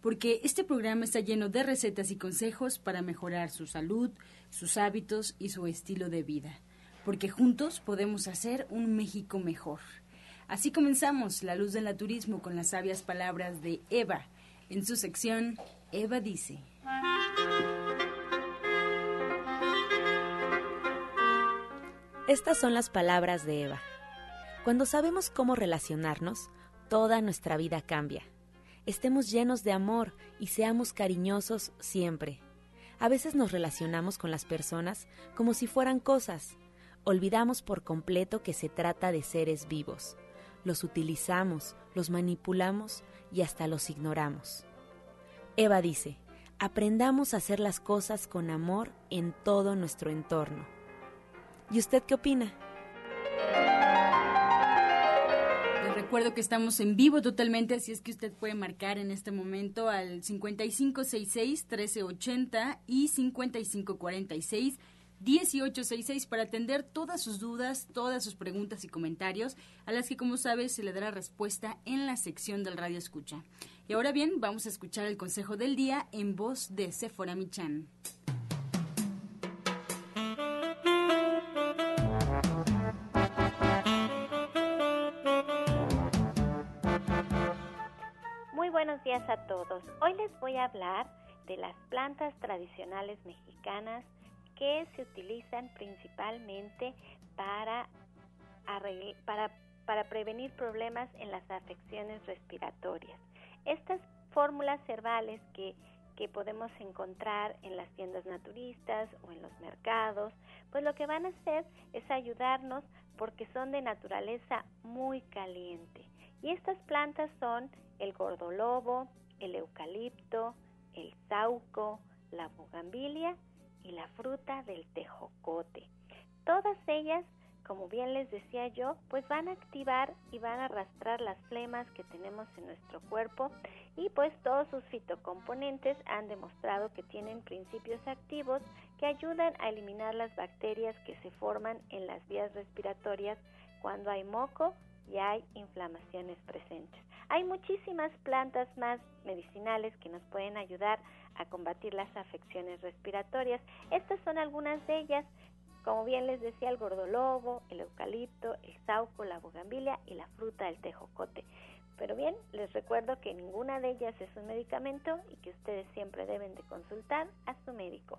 porque este programa está lleno de recetas y consejos para mejorar su salud, sus hábitos y su estilo de vida, porque juntos podemos hacer un México mejor. Así comenzamos La Luz del Naturismo con las sabias palabras de Eva en su sección Eva dice. Estas son las palabras de Eva. Cuando sabemos cómo relacionarnos, toda nuestra vida cambia. Estemos llenos de amor y seamos cariñosos siempre. A veces nos relacionamos con las personas como si fueran cosas. Olvidamos por completo que se trata de seres vivos. Los utilizamos, los manipulamos y hasta los ignoramos. Eva dice, aprendamos a hacer las cosas con amor en todo nuestro entorno. ¿Y usted qué opina? Recuerdo que estamos en vivo totalmente, así es que usted puede marcar en este momento al 5566-1380 y 5546-1866 para atender todas sus dudas, todas sus preguntas y comentarios, a las que como sabe se le dará respuesta en la sección del Radio Escucha. Y ahora bien, vamos a escuchar el consejo del día en voz de Sephora Michan. Días a todos. Hoy les voy a hablar de las plantas tradicionales mexicanas que se utilizan principalmente para, para, para prevenir problemas en las afecciones respiratorias. Estas fórmulas herbales que, que podemos encontrar en las tiendas naturistas o en los mercados, pues lo que van a hacer es ayudarnos porque son de naturaleza muy caliente. Y estas plantas son el gordolobo, el eucalipto, el sauco, la bugambilia y la fruta del tejocote. Todas ellas, como bien les decía yo, pues van a activar y van a arrastrar las flemas que tenemos en nuestro cuerpo y pues todos sus fitocomponentes han demostrado que tienen principios activos que ayudan a eliminar las bacterias que se forman en las vías respiratorias cuando hay moco y hay inflamaciones presentes. Hay muchísimas plantas más medicinales que nos pueden ayudar a combatir las afecciones respiratorias. Estas son algunas de ellas, como bien les decía, el gordolobo, el eucalipto, el sauco, la bugambilia y la fruta del tejocote. Pero bien, les recuerdo que ninguna de ellas es un medicamento y que ustedes siempre deben de consultar a su médico.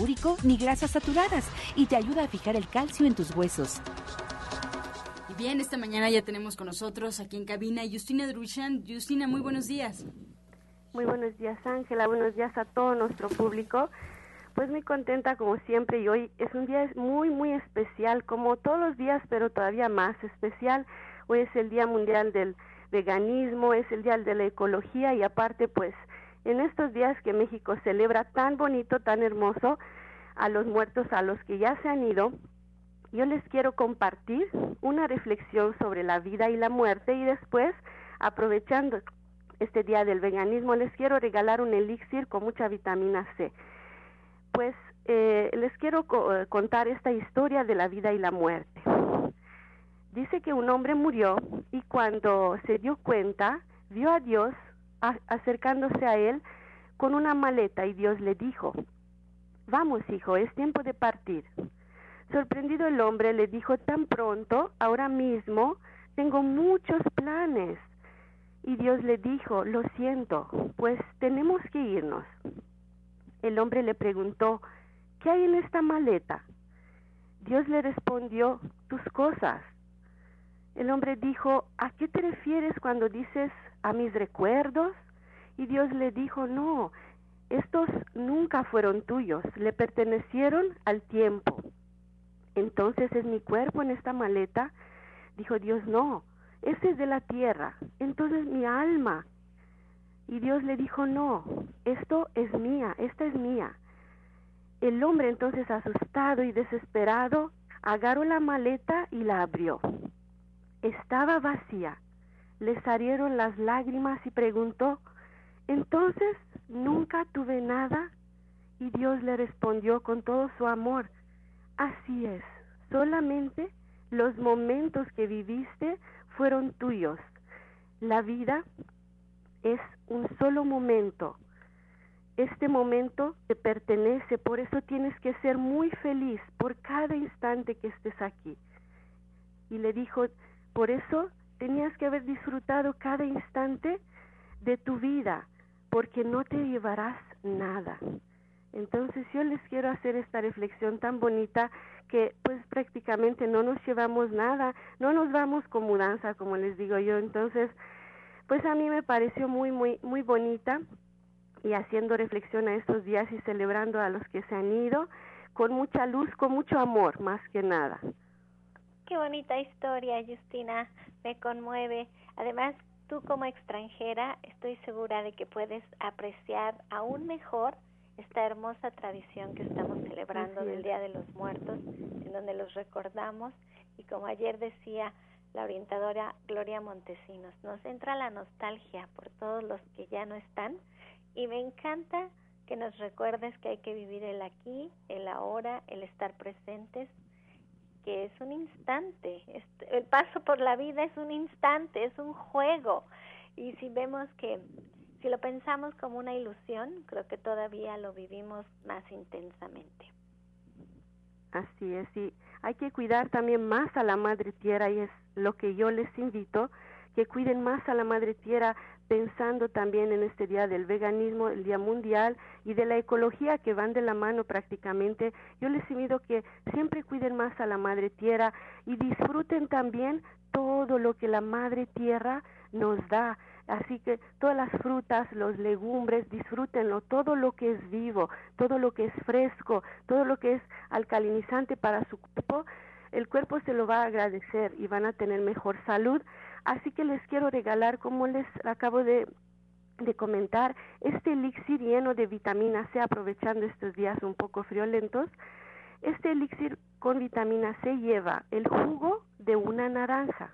úrico ni grasas saturadas y te ayuda a fijar el calcio en tus huesos. Y bien, esta mañana ya tenemos con nosotros aquí en cabina Justina Drushan. Justina, muy buenos días. Muy buenos días, Ángela. Buenos días a todo nuestro público. Pues muy contenta como siempre y hoy es un día muy muy especial, como todos los días, pero todavía más especial. Hoy es el Día Mundial del Veganismo, es el Día de la Ecología y aparte pues en estos días que México celebra tan bonito, tan hermoso a los muertos, a los que ya se han ido, yo les quiero compartir una reflexión sobre la vida y la muerte y después, aprovechando este día del veganismo, les quiero regalar un elixir con mucha vitamina C pues eh, les quiero eh, contar esta historia de la vida y la muerte. Dice que un hombre murió y cuando se dio cuenta, vio a Dios acercándose a él con una maleta y Dios le dijo, Vamos, hijo, es tiempo de partir. Sorprendido el hombre le dijo, tan pronto, ahora mismo, tengo muchos planes. Y Dios le dijo, lo siento, pues tenemos que irnos. El hombre le preguntó, ¿qué hay en esta maleta? Dios le respondió, tus cosas. El hombre dijo, ¿a qué te refieres cuando dices a mis recuerdos? Y Dios le dijo, no, estos nunca fueron tuyos, le pertenecieron al tiempo. Entonces es mi cuerpo en esta maleta. Dijo Dios, no, ese es de la tierra, entonces mi alma. Y Dios le dijo, no, esto es mía, esta es mía. El hombre entonces asustado y desesperado agarró la maleta y la abrió. Estaba vacía. Le salieron las lágrimas y preguntó, entonces nunca tuve nada. Y Dios le respondió con todo su amor, así es, solamente los momentos que viviste fueron tuyos. La vida es un solo momento. Este momento te pertenece, por eso tienes que ser muy feliz por cada instante que estés aquí. Y le dijo, por eso tenías que haber disfrutado cada instante de tu vida, porque no te llevarás nada. Entonces yo les quiero hacer esta reflexión tan bonita que pues prácticamente no nos llevamos nada, no nos vamos con mudanza, como les digo yo. Entonces, pues a mí me pareció muy, muy, muy bonita y haciendo reflexión a estos días y celebrando a los que se han ido con mucha luz, con mucho amor, más que nada. Qué bonita historia, Justina, me conmueve. Además, tú como extranjera, estoy segura de que puedes apreciar aún mejor esta hermosa tradición que estamos celebrando del Día de los Muertos, en donde los recordamos. Y como ayer decía la orientadora Gloria Montesinos, nos entra la nostalgia por todos los que ya no están. Y me encanta que nos recuerdes que hay que vivir el aquí, el ahora, el estar presentes, es un instante, el paso por la vida es un instante, es un juego y si vemos que si lo pensamos como una ilusión, creo que todavía lo vivimos más intensamente. Así es, y hay que cuidar también más a la madre tierra y es lo que yo les invito, que cuiden más a la madre tierra pensando también en este día del veganismo, el día mundial y de la ecología que van de la mano prácticamente. Yo les invito que siempre cuiden más a la madre tierra y disfruten también todo lo que la madre tierra nos da. Así que todas las frutas, los legumbres, disfrútenlo, todo lo que es vivo, todo lo que es fresco, todo lo que es alcalinizante para su cuerpo, el cuerpo se lo va a agradecer y van a tener mejor salud. Así que les quiero regalar, como les acabo de, comentar, este elixir lleno de vitamina C, aprovechando estos días un poco friolentos. Este elixir con vitamina C lleva el jugo de una naranja,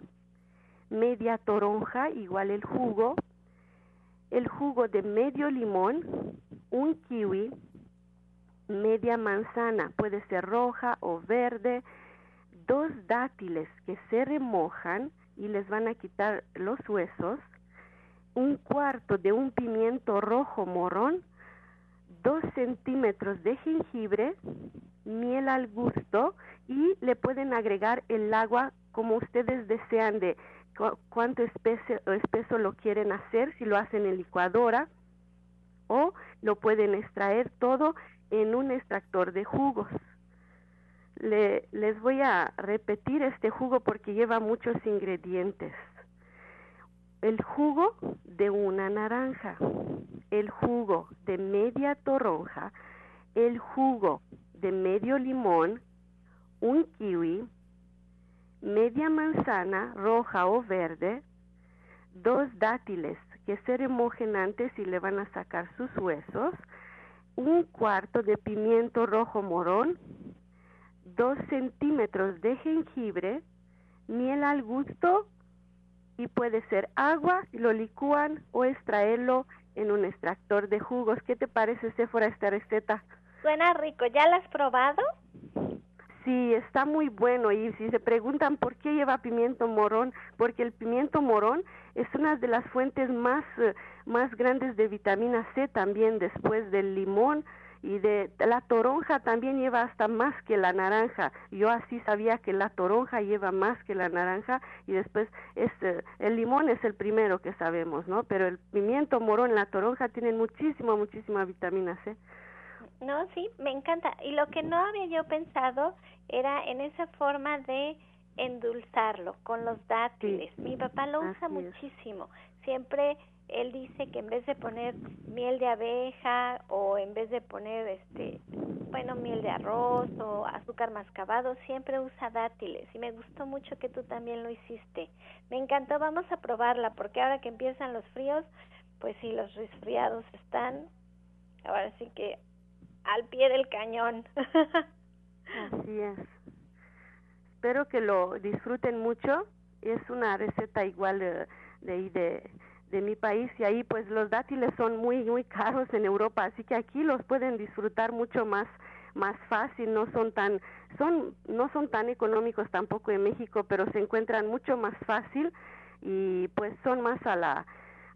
media toronja, igual el jugo, el jugo de medio limón, un kiwi, media manzana, puede ser roja o verde, dos dátiles que se remojan y les van a quitar los huesos, un cuarto de un pimiento rojo morrón, dos centímetros de jengibre, miel al gusto y le pueden agregar el agua como ustedes desean de cuánto espeso, espeso lo quieren hacer, si lo hacen en licuadora o lo pueden extraer todo en un extractor de jugos. Le, les voy a repetir este jugo porque lleva muchos ingredientes. El jugo de una naranja, el jugo de media toronja, el jugo de medio limón, un kiwi, media manzana roja o verde, dos dátiles que se remojen antes y le van a sacar sus huesos, un cuarto de pimiento rojo morón, dos centímetros de jengibre, miel al gusto y puede ser agua, lo licúan o extraerlo en un extractor de jugos. ¿Qué te parece, Sephora, esta receta? Suena rico. ¿Ya la has probado? Sí, está muy bueno y si se preguntan por qué lleva pimiento morón, porque el pimiento morón es una de las fuentes más, eh, más grandes de vitamina C también después del limón y de la toronja también lleva hasta más que la naranja. Yo así sabía que la toronja lleva más que la naranja y después este, el limón es el primero que sabemos, ¿no? Pero el pimiento morón, la toronja tienen muchísima, muchísima vitamina C. No, sí, me encanta. Y lo que no había yo pensado era en esa forma de endulzarlo con los dátiles. Mi papá lo usa muchísimo. Siempre él dice que en vez de poner miel de abeja o en vez de poner este bueno miel de arroz o azúcar mascabado siempre usa dátiles. Y me gustó mucho que tú también lo hiciste. Me encantó. Vamos a probarla porque ahora que empiezan los fríos pues sí los resfriados están ahora sí que al pie del cañón. Así es. Espero que lo disfruten mucho. Es una receta igual de, de, de mi país y ahí pues los dátiles son muy muy caros en Europa así que aquí los pueden disfrutar mucho más más fácil no son tan son no son tan económicos tampoco en México pero se encuentran mucho más fácil y pues son más a la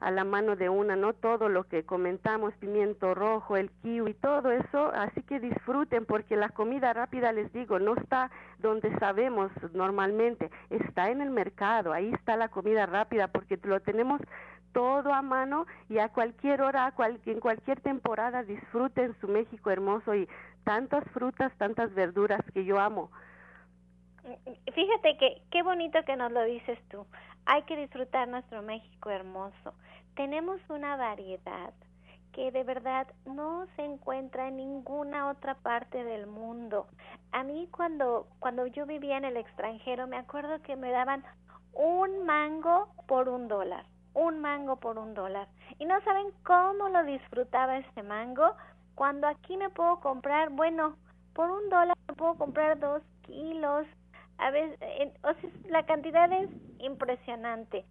a la mano de una, ¿no? Todo lo que comentamos, pimiento rojo, el kiwi, todo eso, así que disfruten porque la comida rápida, les digo, no está donde sabemos normalmente, está en el mercado, ahí está la comida rápida porque lo tenemos todo a mano y a cualquier hora, en cualquier temporada disfruten su México hermoso y tantas frutas, tantas verduras que yo amo. Fíjate que qué bonito que nos lo dices tú. Hay que disfrutar nuestro México hermoso. Tenemos una variedad que de verdad no se encuentra en ninguna otra parte del mundo. A mí cuando cuando yo vivía en el extranjero me acuerdo que me daban un mango por un dólar un mango por un dólar. Y no saben cómo lo disfrutaba este mango cuando aquí me puedo comprar, bueno, por un dólar me puedo comprar dos kilos. A veces, o sea, la cantidad es impresionante.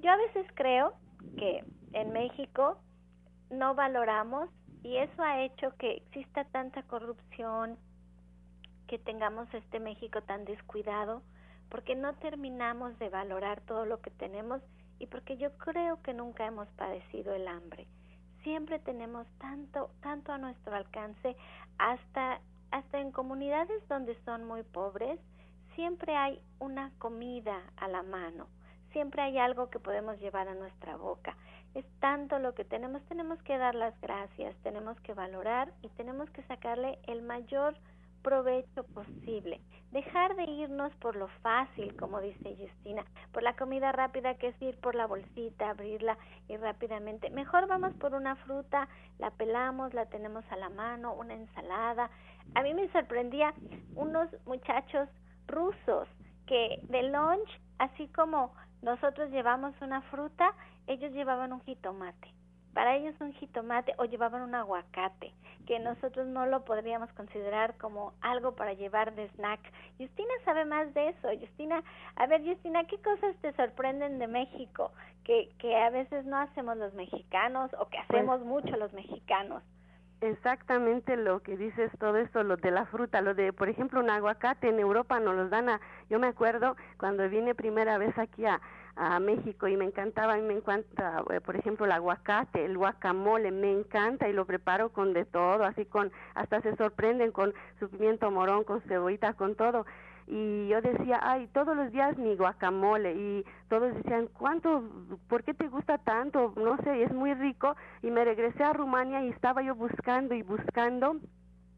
Yo a veces creo que en México no valoramos y eso ha hecho que exista tanta corrupción, que tengamos este México tan descuidado, porque no terminamos de valorar todo lo que tenemos y porque yo creo que nunca hemos padecido el hambre. Siempre tenemos tanto, tanto a nuestro alcance, hasta, hasta en comunidades donde son muy pobres, siempre hay una comida a la mano, siempre hay algo que podemos llevar a nuestra boca. Es tanto lo que tenemos, tenemos que dar las gracias, tenemos que valorar y tenemos que sacarle el mayor provecho posible. Dejar de irnos por lo fácil, como dice Justina, por la comida rápida que es ir por la bolsita, abrirla y rápidamente. Mejor vamos por una fruta, la pelamos, la tenemos a la mano, una ensalada. A mí me sorprendía unos muchachos rusos que de lunch, así como nosotros llevamos una fruta, ellos llevaban un jitomate para ellos un jitomate o llevaban un aguacate, que nosotros no lo podríamos considerar como algo para llevar de snack. Justina sabe más de eso. Justina, a ver, Justina, ¿qué cosas te sorprenden de México que, que a veces no hacemos los mexicanos o que hacemos pues mucho los mexicanos? Exactamente lo que dices, todo esto, lo de la fruta, lo de, por ejemplo, un aguacate en Europa nos los dan a, yo me acuerdo cuando vine primera vez aquí a, a México y me encantaba, y me encanta, eh, por ejemplo, el aguacate, el guacamole, me encanta y lo preparo con de todo, así con, hasta se sorprenden con su pimiento morón, con cebollita, con todo. Y yo decía, ay, todos los días mi guacamole. Y todos decían, ¿cuánto? ¿Por qué te gusta tanto? No sé, es muy rico. Y me regresé a Rumania y estaba yo buscando y buscando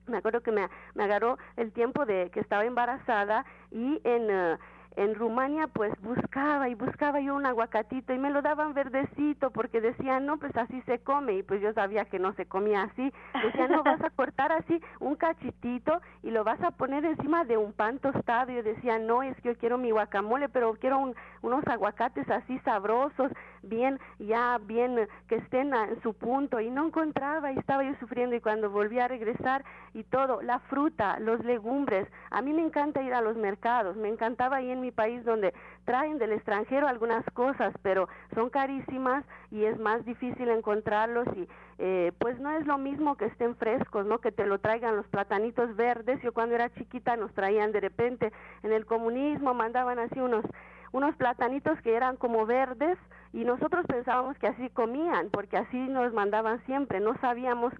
me acuerdo que me, me agarró el tiempo de que estaba embarazada y en eh, en Rumania pues buscaba y buscaba yo un aguacatito y me lo daban verdecito porque decían, no, pues así se come y pues yo sabía que no se comía así. Decían, no, vas a cortar así un cachitito y lo vas a poner encima de un pan tostado. Y yo decía, no, es que yo quiero mi guacamole, pero quiero unos aguacates así sabrosos, bien, ya bien, que estén en su punto. Y no encontraba y estaba yo sufriendo y cuando volví a regresar y todo, la fruta, los legumbres. A mí me encanta ir a los mercados, me encantaba ir en mi país donde traen del extranjero algunas cosas, pero son carísimas y es más difícil encontrarlos y eh, pues no es lo mismo que estén frescos, ¿no? Que te lo traigan los platanitos verdes. Yo cuando era chiquita nos traían de repente en el comunismo, mandaban así unos unos platanitos que eran como verdes y nosotros pensábamos que así comían, porque así nos mandaban siempre, no sabíamos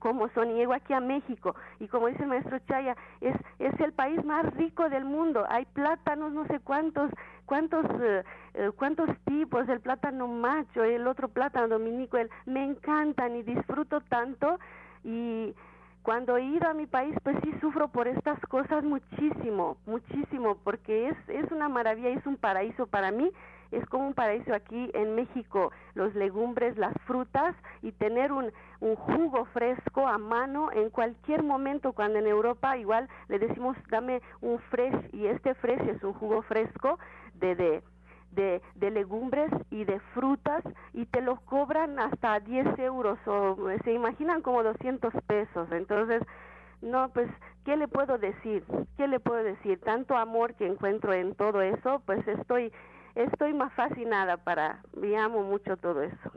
cómo son. Y llego aquí a México y como dice el maestro Chaya, es, es el país más rico del mundo. Hay plátanos, no sé cuántos, cuántos, eh, eh, cuántos tipos, el plátano macho, el otro plátano dominico, el, me encantan y disfruto tanto y cuando he ido a mi país, pues sí sufro por estas cosas muchísimo, muchísimo, porque es, es una maravilla, es un paraíso para mí es como un paraíso aquí en México, los legumbres, las frutas y tener un, un jugo fresco a mano en cualquier momento, cuando en Europa igual le decimos dame un fresh y este fresh es un jugo fresco de, de de, de, legumbres y de frutas y te lo cobran hasta 10 euros o se imaginan como 200 pesos. Entonces, no, pues, ¿qué le puedo decir? ¿Qué le puedo decir? Tanto amor que encuentro en todo eso, pues estoy estoy más fascinada para, me amo mucho todo eso.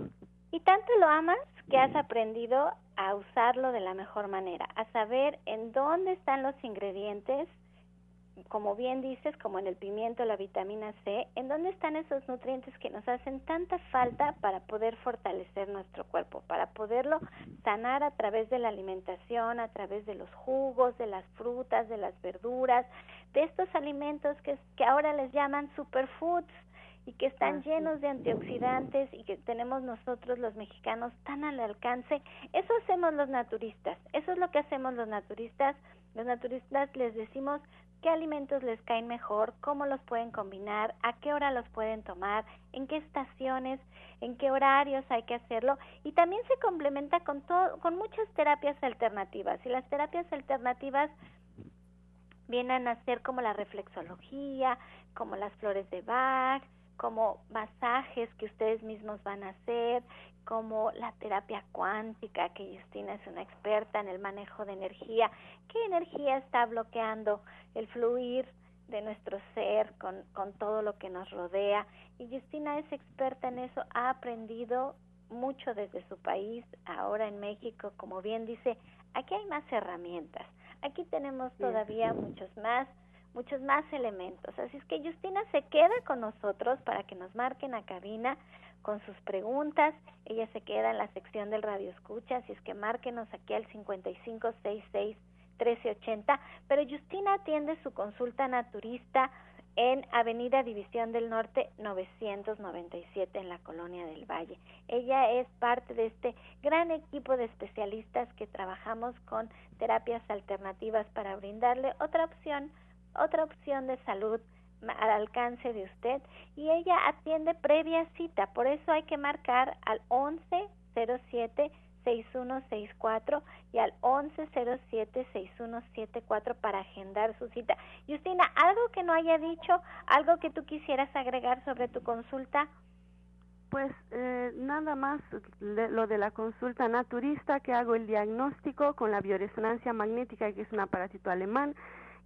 Y tanto lo amas que has aprendido a usarlo de la mejor manera, a saber en dónde están los ingredientes, como bien dices, como en el pimiento, la vitamina C, en dónde están esos nutrientes que nos hacen tanta falta para poder fortalecer nuestro cuerpo, para poderlo sanar a través de la alimentación, a través de los jugos, de las frutas, de las verduras, de estos alimentos que, que ahora les llaman superfoods y que están llenos de antioxidantes y que tenemos nosotros los mexicanos tan al alcance. Eso hacemos los naturistas, eso es lo que hacemos los naturistas. Los naturistas les decimos qué alimentos les caen mejor, cómo los pueden combinar, a qué hora los pueden tomar, en qué estaciones, en qué horarios hay que hacerlo y también se complementa con todo, con muchas terapias alternativas. Y las terapias alternativas vienen a ser como la reflexología, como las flores de Bach, como masajes que ustedes mismos van a hacer, como la terapia cuántica, que Justina es una experta en el manejo de energía. ¿Qué energía está bloqueando el fluir de nuestro ser con, con todo lo que nos rodea? Y Justina es experta en eso, ha aprendido mucho desde su país, ahora en México, como bien dice, aquí hay más herramientas, aquí tenemos todavía muchos más muchos más elementos. Así es que Justina se queda con nosotros para que nos marquen a cabina con sus preguntas. Ella se queda en la sección del radio escucha, así es que márquenos aquí al 5566 1380. Pero Justina atiende su consulta naturista en Avenida División del Norte 997 en la Colonia del Valle. Ella es parte de este gran equipo de especialistas que trabajamos con terapias alternativas para brindarle otra opción otra opción de salud al alcance de usted y ella atiende previa cita, por eso hay que marcar al 1107 6164 y al 1107 6174 para agendar su cita. Justina, algo que no haya dicho, algo que tú quisieras agregar sobre tu consulta. Pues eh, nada más lo de la consulta naturista que hago el diagnóstico con la bioresonancia magnética que es un aparatito alemán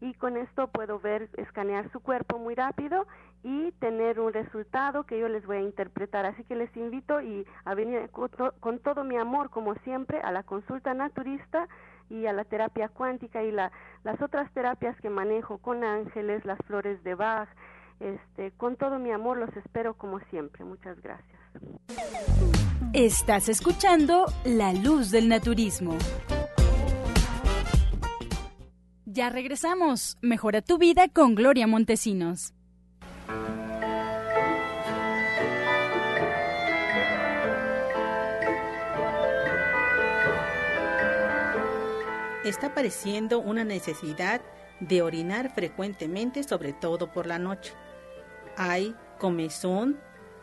y con esto puedo ver, escanear su cuerpo muy rápido y tener un resultado que yo les voy a interpretar. Así que les invito y a venir con, todo mi amor, como siempre, a la consulta naturista y a la terapia cuántica y la, las otras terapias que manejo con ángeles, las flores de Bach. Este, con todo mi amor los espero como siempre. Muchas gracias. Estás escuchando La Luz del Naturismo. Ya regresamos. Mejora tu vida con Gloria Montesinos. Está apareciendo una necesidad de orinar frecuentemente, sobre todo por la noche. Hay comezón,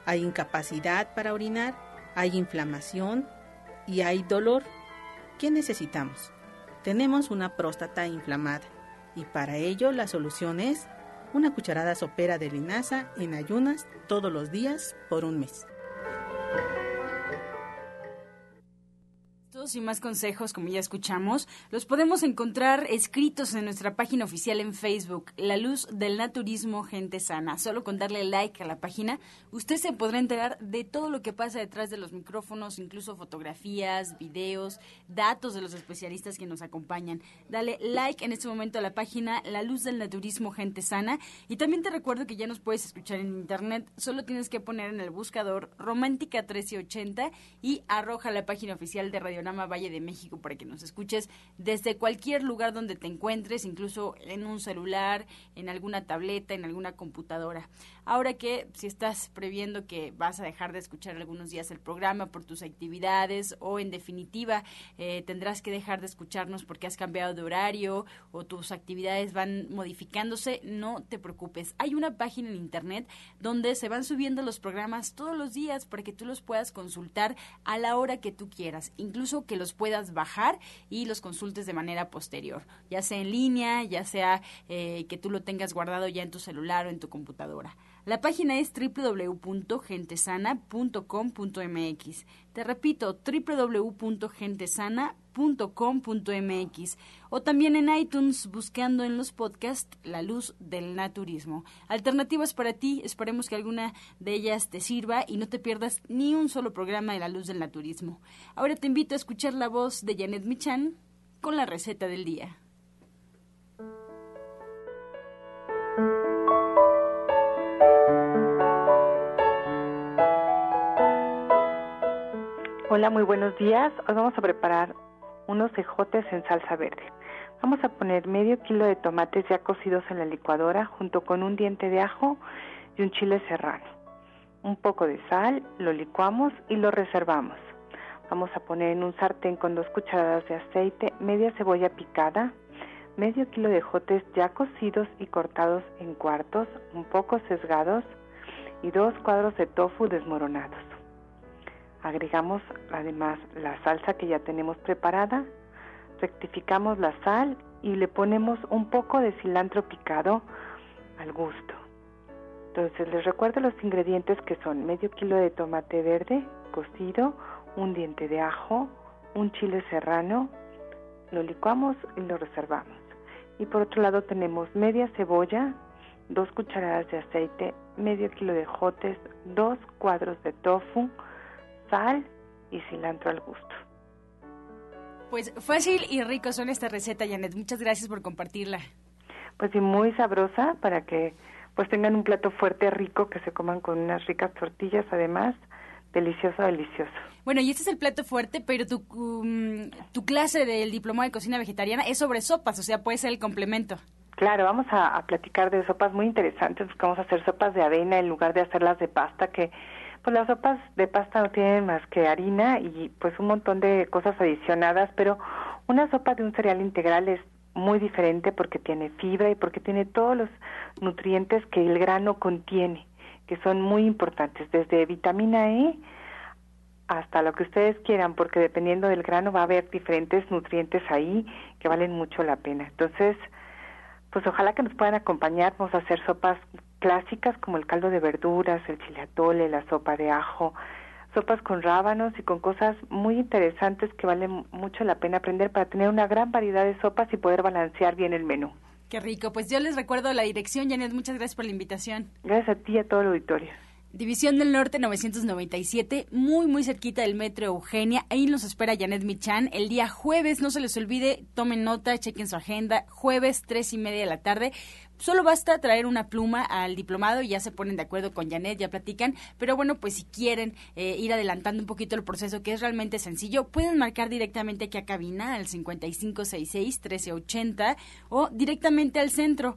hay incapacidad para orinar, hay inflamación y hay dolor. ¿Qué necesitamos? Tenemos una próstata inflamada y para ello la solución es una cucharada sopera de linaza en ayunas todos los días por un mes. Estos y más consejos, como ya escuchamos, los podemos encontrar escritos en nuestra página oficial en Facebook, La Luz del Naturismo Gente Sana. Solo con darle like a la página, usted se podrá enterar de todo lo que pasa detrás de los micrófonos, incluso fotografías, videos, datos de los especialistas que nos acompañan. Dale like en este momento a la página La Luz del Naturismo Gente Sana. Y también te recuerdo que ya nos puedes escuchar en internet. Solo tienes que poner en el buscador Romántica 1380 y arroja la página oficial de Valle de México para que nos escuches desde cualquier lugar donde te encuentres, incluso en un celular, en alguna tableta, en alguna computadora. Ahora que si estás previendo que vas a dejar de escuchar algunos días el programa por tus actividades o en definitiva eh, tendrás que dejar de escucharnos porque has cambiado de horario o tus actividades van modificándose, no te preocupes. Hay una página en internet donde se van subiendo los programas todos los días para que tú los puedas consultar a la hora que tú quieras, incluso que los puedas bajar y los consultes de manera posterior, ya sea en línea, ya sea eh, que tú lo tengas guardado ya en tu celular o en tu computadora. La página es www.gentesana.com.mx. Te repito, www.gentesana.com.mx o también en iTunes buscando en los podcasts La Luz del Naturismo. Alternativas para ti, esperemos que alguna de ellas te sirva y no te pierdas ni un solo programa de La Luz del Naturismo. Ahora te invito a escuchar la voz de Janet Michan con la receta del día. Hola, muy buenos días. Hoy vamos a preparar unos ejotes en salsa verde. Vamos a poner medio kilo de tomates ya cocidos en la licuadora junto con un diente de ajo y un chile serrano. Un poco de sal, lo licuamos y lo reservamos. Vamos a poner en un sartén con dos cucharadas de aceite media cebolla picada, medio kilo de ejotes ya cocidos y cortados en cuartos, un poco sesgados y dos cuadros de tofu desmoronados. Agregamos además la salsa que ya tenemos preparada, rectificamos la sal y le ponemos un poco de cilantro picado al gusto. Entonces les recuerdo los ingredientes que son medio kilo de tomate verde cocido, un diente de ajo, un chile serrano, lo licuamos y lo reservamos. Y por otro lado tenemos media cebolla, dos cucharadas de aceite, medio kilo de jotes, dos cuadros de tofu, sal y cilantro al gusto. Pues fácil y rico son esta receta, Janet. Muchas gracias por compartirla. Pues y muy sabrosa para que pues tengan un plato fuerte, rico, que se coman con unas ricas tortillas, además, delicioso, delicioso. Bueno, y este es el plato fuerte, pero tu, um, tu clase del diploma de cocina vegetariana es sobre sopas, o sea, puede ser el complemento. Claro, vamos a, a platicar de sopas muy interesantes, vamos a hacer sopas de avena en lugar de hacerlas de pasta, que pues las sopas de pasta no tienen más que harina y pues un montón de cosas adicionadas, pero una sopa de un cereal integral es muy diferente porque tiene fibra y porque tiene todos los nutrientes que el grano contiene, que son muy importantes, desde vitamina E hasta lo que ustedes quieran, porque dependiendo del grano va a haber diferentes nutrientes ahí que valen mucho la pena. Entonces, pues ojalá que nos puedan acompañar, vamos a hacer sopas clásicas como el caldo de verduras, el chile atole, la sopa de ajo, sopas con rábanos y con cosas muy interesantes que valen mucho la pena aprender para tener una gran variedad de sopas y poder balancear bien el menú. Qué rico. Pues yo les recuerdo la dirección, Janet. Muchas gracias por la invitación. Gracias a ti y a todo el auditorio. División del Norte 997, muy muy cerquita del Metro Eugenia. Ahí nos espera Janet Michan el día jueves. No se les olvide, tomen nota, chequen su agenda. Jueves, tres y media de la tarde. Solo basta traer una pluma al diplomado y ya se ponen de acuerdo con Janet, ya platican. Pero bueno, pues si quieren eh, ir adelantando un poquito el proceso, que es realmente sencillo, pueden marcar directamente aquí a cabina al 5566-1380 o directamente al centro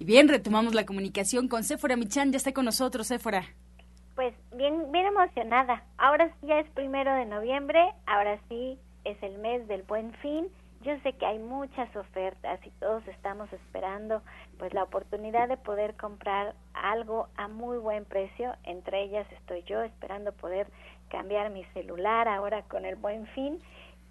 Y bien, retomamos la comunicación con Séfora Michan. Ya está con nosotros, Séfora. Pues bien, bien emocionada. Ahora sí ya es primero de noviembre. Ahora sí es el mes del buen fin. Yo sé que hay muchas ofertas y todos estamos esperando pues la oportunidad de poder comprar algo a muy buen precio. Entre ellas estoy yo esperando poder cambiar mi celular ahora con el buen fin.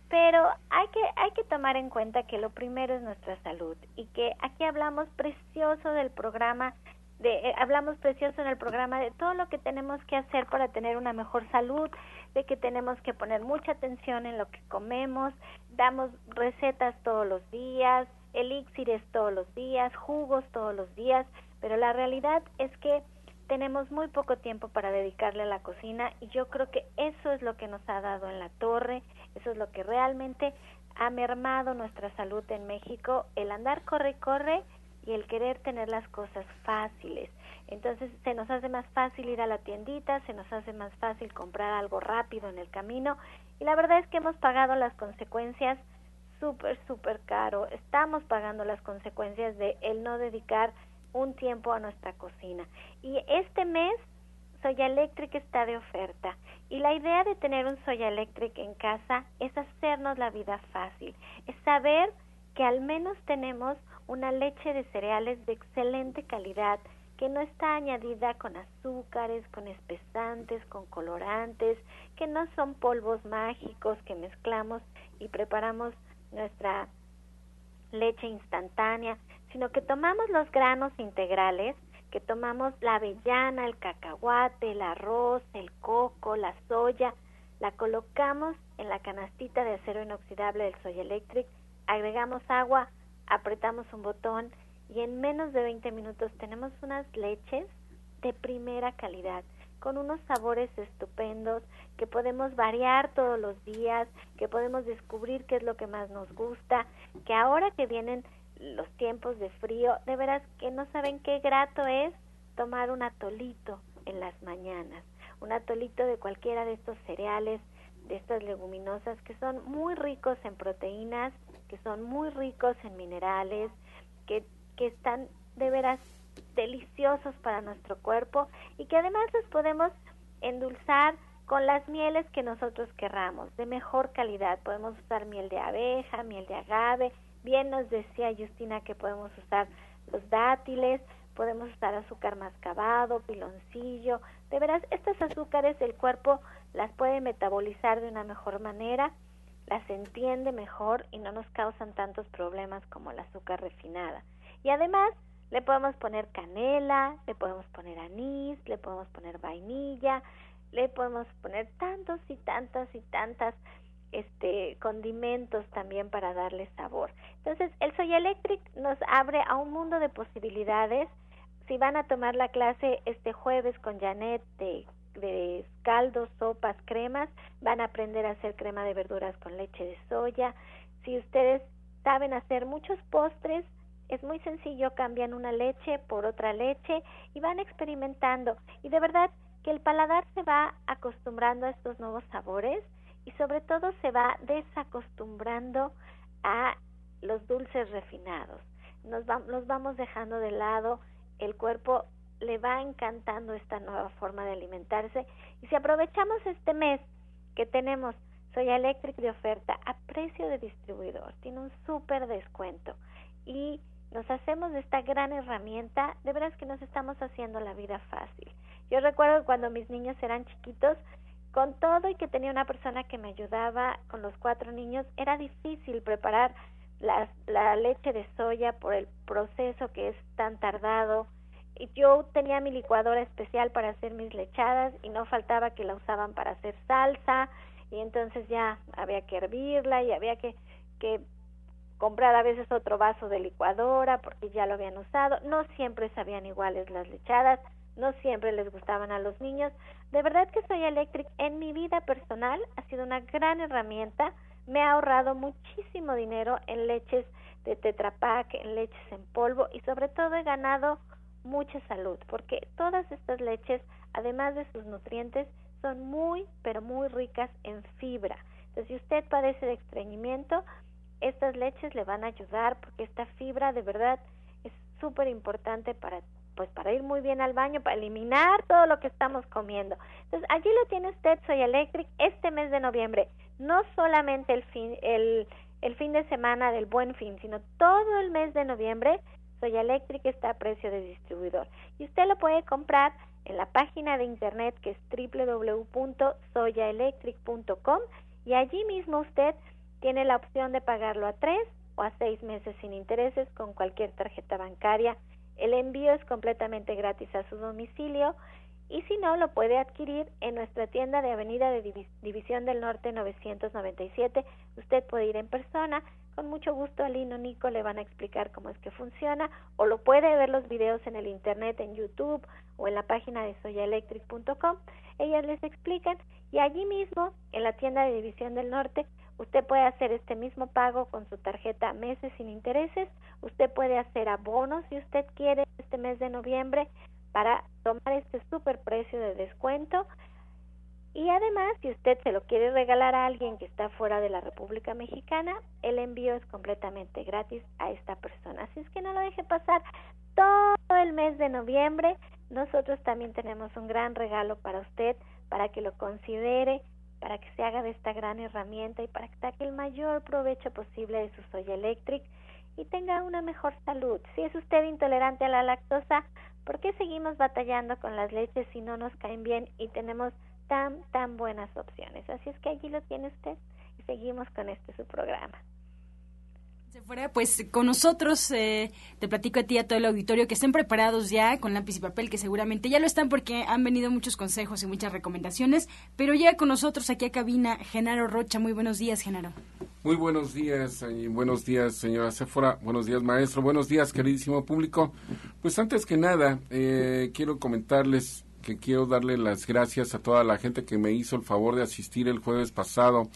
Pero hay que, hay que tomar en cuenta que lo primero es nuestra salud y que aquí hablamos precioso del programa de, eh, hablamos precioso en el programa de todo lo que tenemos que hacer para tener una mejor salud, de que tenemos que poner mucha atención en lo que comemos, damos recetas todos los días, elixires todos los días, jugos todos los días, pero la realidad es que tenemos muy poco tiempo para dedicarle a la cocina y yo creo que eso es lo que nos ha dado en la torre, eso es lo que realmente ha mermado nuestra salud en México, el andar corre corre y el querer tener las cosas fáciles. Entonces se nos hace más fácil ir a la tiendita, se nos hace más fácil comprar algo rápido en el camino y la verdad es que hemos pagado las consecuencias súper, súper caro. Estamos pagando las consecuencias de el no dedicar un tiempo a nuestra cocina. Y este mes Soya Electric está de oferta. Y la idea de tener un Soya Electric en casa es hacernos la vida fácil, es saber que al menos tenemos una leche de cereales de excelente calidad que no está añadida con azúcares, con espesantes, con colorantes, que no son polvos mágicos que mezclamos y preparamos nuestra leche instantánea, sino que tomamos los granos integrales, que tomamos la avellana, el cacahuate, el arroz, el coco, la soya, la colocamos en la canastita de acero inoxidable del Soy Electric, agregamos agua, apretamos un botón y en menos de 20 minutos tenemos unas leches de primera calidad con unos sabores estupendos que podemos variar todos los días, que podemos descubrir qué es lo que más nos gusta, que ahora que vienen los tiempos de frío, de veras que no saben qué grato es tomar un atolito en las mañanas, un atolito de cualquiera de estos cereales, de estas leguminosas que son muy ricos en proteínas, que son muy ricos en minerales, que, que están de veras deliciosos para nuestro cuerpo y que además los podemos endulzar con las mieles que nosotros querramos, de mejor calidad. Podemos usar miel de abeja, miel de agave. Bien nos decía Justina que podemos usar los dátiles, podemos usar azúcar mascabado, piloncillo. De veras, estos azúcares el cuerpo las puede metabolizar de una mejor manera las entiende mejor y no nos causan tantos problemas como el azúcar refinada. Y además le podemos poner canela, le podemos poner anís, le podemos poner vainilla, le podemos poner tantos y tantas y tantas este condimentos también para darle sabor. Entonces, el Soy Electric nos abre a un mundo de posibilidades. Si van a tomar la clase este jueves con Janet de de caldos, sopas, cremas, van a aprender a hacer crema de verduras con leche de soya. Si ustedes saben hacer muchos postres, es muy sencillo, cambian una leche por otra leche y van experimentando. Y de verdad que el paladar se va acostumbrando a estos nuevos sabores y sobre todo se va desacostumbrando a los dulces refinados. Nos los vamos dejando de lado, el cuerpo le va encantando esta nueva forma de alimentarse y si aprovechamos este mes que tenemos Soya Electric de oferta a precio de distribuidor, tiene un súper descuento y nos hacemos de esta gran herramienta, de veras que nos estamos haciendo la vida fácil. Yo recuerdo cuando mis niños eran chiquitos, con todo y que tenía una persona que me ayudaba con los cuatro niños, era difícil preparar la, la leche de soya por el proceso que es tan tardado, yo tenía mi licuadora especial para hacer mis lechadas y no faltaba que la usaban para hacer salsa. Y entonces ya había que hervirla y había que, que comprar a veces otro vaso de licuadora porque ya lo habían usado. No siempre sabían iguales las lechadas, no siempre les gustaban a los niños. De verdad que Soy Electric en mi vida personal ha sido una gran herramienta. Me ha ahorrado muchísimo dinero en leches de Tetra Pak, en leches en polvo y sobre todo he ganado mucha salud, porque todas estas leches, además de sus nutrientes, son muy, pero muy ricas en fibra. Entonces, si usted padece de estreñimiento, estas leches le van a ayudar porque esta fibra de verdad es súper importante para pues para ir muy bien al baño, para eliminar todo lo que estamos comiendo. Entonces, allí lo tiene usted, Soy Electric, este mes de noviembre. no solamente el fin, el, fin de semana del buen fin, sino todo el mes de noviembre, Soya Electric está a precio de distribuidor. Y usted lo puede comprar en la página de internet que es www.soyaelectric.com y allí mismo usted tiene la opción de pagarlo a tres o a seis meses sin intereses con cualquier tarjeta bancaria. El envío es completamente gratis a su domicilio y si no, lo puede adquirir en nuestra tienda de Avenida de División del Norte 997. Usted puede ir en persona. Con mucho gusto, Alino Nico le van a explicar cómo es que funciona o lo puede ver los videos en el internet, en YouTube o en la página de soyaelectric.com. Ellas les explican y allí mismo, en la tienda de División del Norte, usted puede hacer este mismo pago con su tarjeta meses sin intereses. Usted puede hacer abonos si usted quiere este mes de noviembre para tomar este super precio de descuento. Y además, si usted se lo quiere regalar a alguien que está fuera de la República Mexicana, el envío es completamente gratis a esta persona. Así es que no lo deje pasar todo el mes de noviembre. Nosotros también tenemos un gran regalo para usted, para que lo considere, para que se haga de esta gran herramienta y para que saque el mayor provecho posible de su soya electric y tenga una mejor salud. Si es usted intolerante a la lactosa, ¿Por qué seguimos batallando con las leches si no nos caen bien y tenemos tan, tan buenas opciones? Así es que allí lo tiene usted y seguimos con este su programa. Se fuera, pues con nosotros eh, te platico a ti a todo el auditorio que estén preparados ya con lápiz y papel, que seguramente ya lo están porque han venido muchos consejos y muchas recomendaciones, pero ya con nosotros aquí a cabina Genaro Rocha. Muy buenos días, Genaro. Muy buenos días, y buenos días, señora Sephora, buenos días, maestro, buenos días, queridísimo público. Pues antes que nada, eh, quiero comentarles que quiero darle las gracias a toda la gente que me hizo el favor de asistir el jueves pasado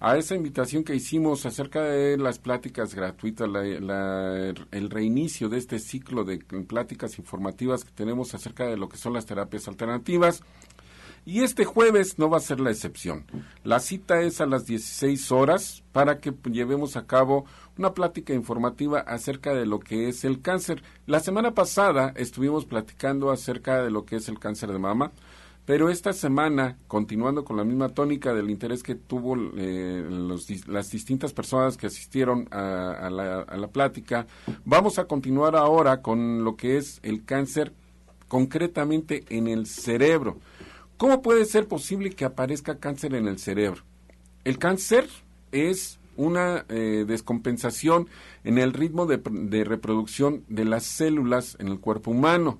a esa invitación que hicimos acerca de las pláticas gratuitas, el reinicio de este ciclo de pláticas informativas que tenemos acerca de lo que son las terapias alternativas. Y este jueves no va a ser la excepción. La cita es a las 16 horas para que llevemos a cabo una plática informativa acerca de lo que es el cáncer. La semana pasada estuvimos platicando acerca de lo que es el cáncer de mama, pero esta semana, continuando con la misma tónica del interés que tuvo eh, las distintas personas que asistieron a, la, a la plática, vamos a continuar ahora con lo que es el cáncer concretamente en el cerebro. ¿Cómo puede ser posible que aparezca cáncer en el cerebro? El cáncer es una eh, descompensación en el ritmo de, de, reproducción de las células en el cuerpo humano.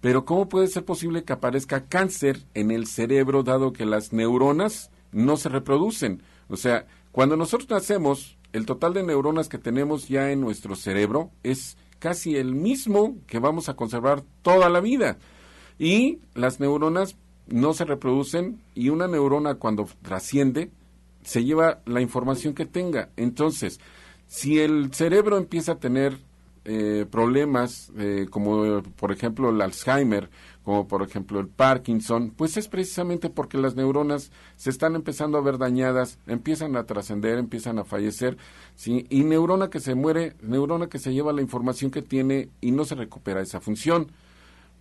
Pero ¿cómo puede ser posible que aparezca cáncer en el cerebro dado que las neuronas no se reproducen? O sea, cuando nosotros nacemos, el total de neuronas que tenemos ya en nuestro cerebro es casi el mismo que vamos a conservar toda la vida. Y las neuronas no se reproducen y una neurona cuando trasciende se lleva la información que tenga. Entonces, si el cerebro empieza a tener eh, problemas eh, como por ejemplo el Alzheimer, como por ejemplo el Parkinson, pues es precisamente porque las neuronas se están empezando a ver dañadas, empiezan a trascender, empiezan a fallecer, y neurona que se muere, neurona que se lleva la información que tiene y no se recupera esa función.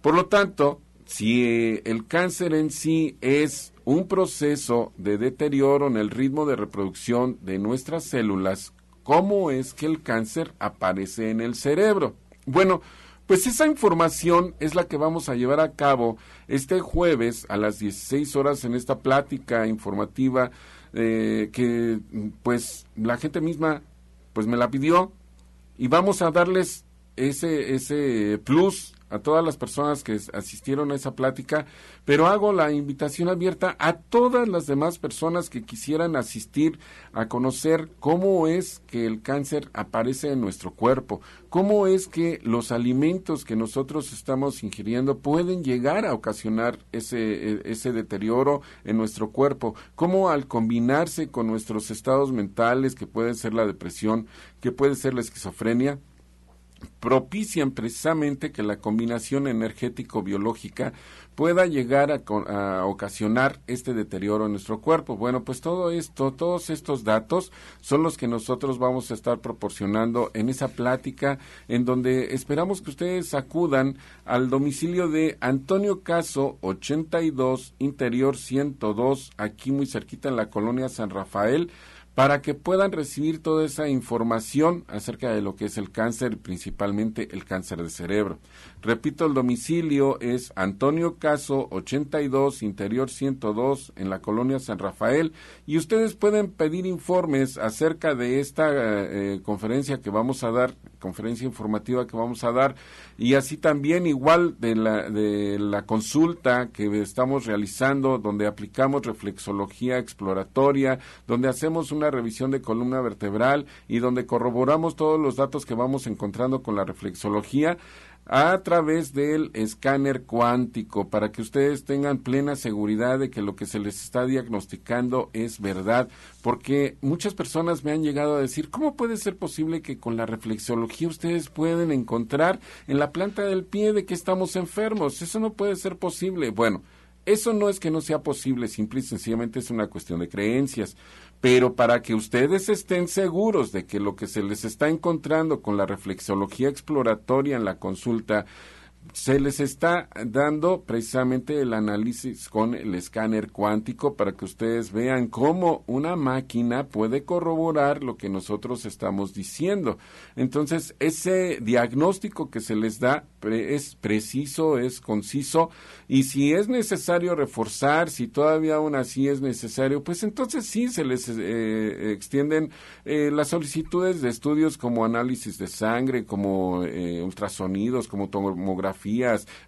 Por lo tanto, si eh, el cáncer en sí es un proceso de deterioro en el ritmo de reproducción de nuestras células, ¿cómo es que el cáncer aparece en el cerebro? Bueno, pues esa información es la que vamos a llevar a cabo este jueves a las 16 horas en esta plática informativa eh, que pues la gente misma pues me la pidió y vamos a darles ese, ese plus a todas las personas que asistieron a esa plática, pero hago la invitación abierta a todas las demás personas que quisieran asistir a conocer cómo es que el cáncer aparece en nuestro cuerpo, cómo es que los alimentos que nosotros estamos ingiriendo pueden llegar a ocasionar ese, e, ese deterioro en nuestro cuerpo, cómo al combinarse con nuestros estados mentales, que puede ser la depresión, que puede ser la esquizofrenia, propician precisamente que la combinación energético-biológica pueda llegar a, ocasionar este deterioro en nuestro cuerpo. Bueno, pues todo esto, todos estos datos son los que nosotros vamos a estar proporcionando en esa plática en donde esperamos que ustedes acudan al domicilio de Antonio Caso 82, Interior 102, aquí muy cerquita en la colonia San Rafael para que puedan recibir toda esa información acerca de lo que es el cáncer, principalmente el cáncer de cerebro. Repito, el domicilio es Antonio Caso 82, Interior 102, en la colonia San Rafael, y ustedes pueden pedir informes acerca de esta eh, conferencia que vamos a dar, conferencia informativa que vamos a dar, y así también igual de la, de la consulta que estamos realizando, donde aplicamos reflexología exploratoria, donde hacemos una revisión de columna vertebral y donde corroboramos todos los datos que vamos encontrando con la reflexología a través del escáner cuántico para que ustedes tengan plena seguridad de que lo que se les está diagnosticando es verdad, porque muchas personas me han llegado a decir, ¿cómo puede ser posible que con la reflexología ustedes pueden encontrar en la planta del pie de que estamos enfermos? Eso no puede ser posible. Bueno, eso no es que no sea posible, simple y sencillamente es una cuestión de creencias. Pero para que ustedes estén seguros de que lo que se les está encontrando con la reflexología exploratoria en la consulta se les está dando precisamente el análisis con el escáner cuántico para que ustedes vean cómo una máquina puede corroborar lo que nosotros estamos diciendo. Entonces, ese diagnóstico que se les da es preciso, es conciso, y si es necesario reforzar, si todavía aún así es necesario, pues entonces sí se les eh, extienden eh, las solicitudes de estudios como análisis de sangre, como eh, ultrasonidos, como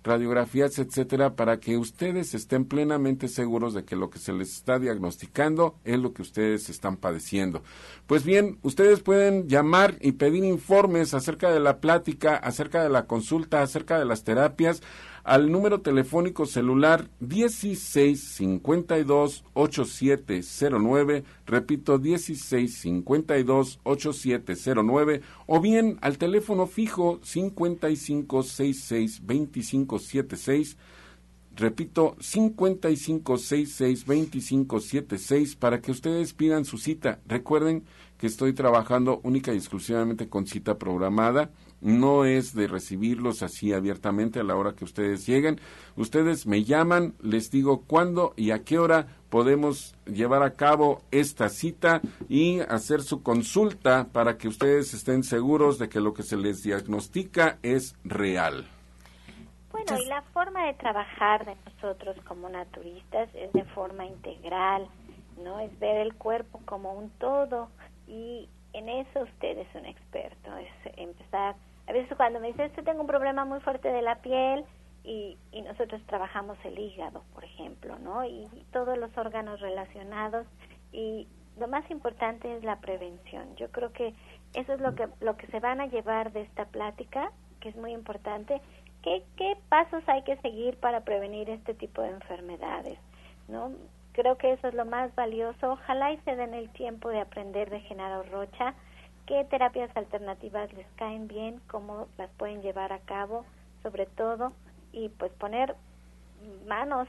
radiografías, etcétera, para que ustedes estén plenamente seguros de que lo que se les está diagnosticando es lo que ustedes están padeciendo. Pues bien, ustedes pueden llamar y pedir informes acerca de la plática, acerca de la consulta, acerca de las terapias al número telefónico celular 1652-8709, repito 1652-8709, o bien al teléfono fijo 5566-2576, Repito, 5566-2576 para que ustedes pidan su cita. Recuerden que estoy trabajando única y exclusivamente con cita programada. No es de recibirlos así abiertamente a la hora que ustedes lleguen. Ustedes me llaman, les digo cuándo y a qué hora podemos llevar a cabo esta cita y hacer su consulta para que ustedes estén seguros de que lo que se les diagnostica es real. Bueno, y la forma de trabajar de nosotros como naturistas es de forma integral, ¿no? Es ver el cuerpo como un todo y en eso usted es un experto, es empezar, a veces cuando me dice, esto tengo un problema muy fuerte de la piel y, nosotros trabajamos el hígado, por ejemplo, ¿no? Y, y todos los órganos relacionados y lo más importante es la prevención. Yo creo que eso es lo que, lo que se van a llevar de esta plática, que es muy importante, ¿Qué, ¿Qué pasos hay que seguir para prevenir este tipo de enfermedades? ¿no? Creo que eso es lo más valioso. Ojalá y se den el tiempo de aprender de Genaro Rocha qué terapias alternativas les caen bien, cómo las pueden llevar a cabo, sobre todo, y pues poner manos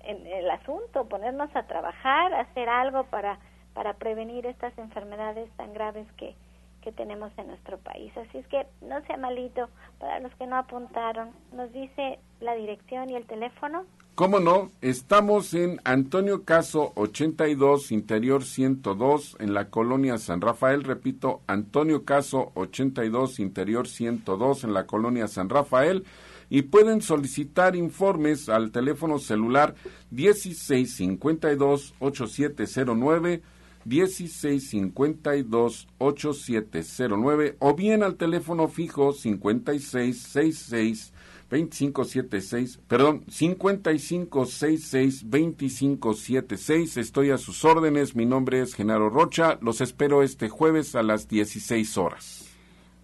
en el asunto, ponernos a trabajar, hacer algo para, para prevenir estas enfermedades tan graves que, que tenemos en nuestro país. Así es que no sea malito. Para los que no apuntaron, nos dice la dirección y el teléfono. ¿Cómo no? Estamos en Antonio Caso 82, Interior 102, en la colonia San Rafael. Repito, Antonio Caso 82, Interior 102, en la colonia San Rafael. Y pueden solicitar informes al teléfono celular 1652 8709 1652-8709 o bien al teléfono fijo 5666 2576, perdón, 5566-2576. Estoy a sus órdenes. Mi nombre es Genaro Rocha. Los espero este jueves a las 16 horas.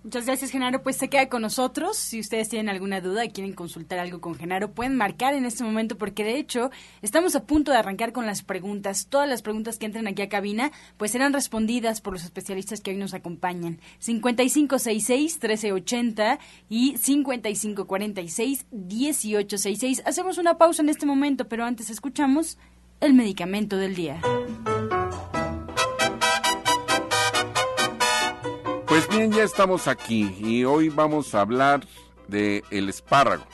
Muchas gracias, Genaro. Pues se queda con nosotros. Si ustedes tienen alguna duda y quieren consultar algo con Genaro, pueden marcar en este momento porque de hecho estamos a punto de arrancar con las preguntas. Todas las preguntas que entren aquí a cabina pues serán respondidas por los especialistas que hoy nos acompañan. 5566-1380 y 5546-1866. Hacemos una pausa en este momento, pero antes escuchamos el medicamento del día. Pues bien, ya estamos aquí y hoy vamos a hablar de el espárrago.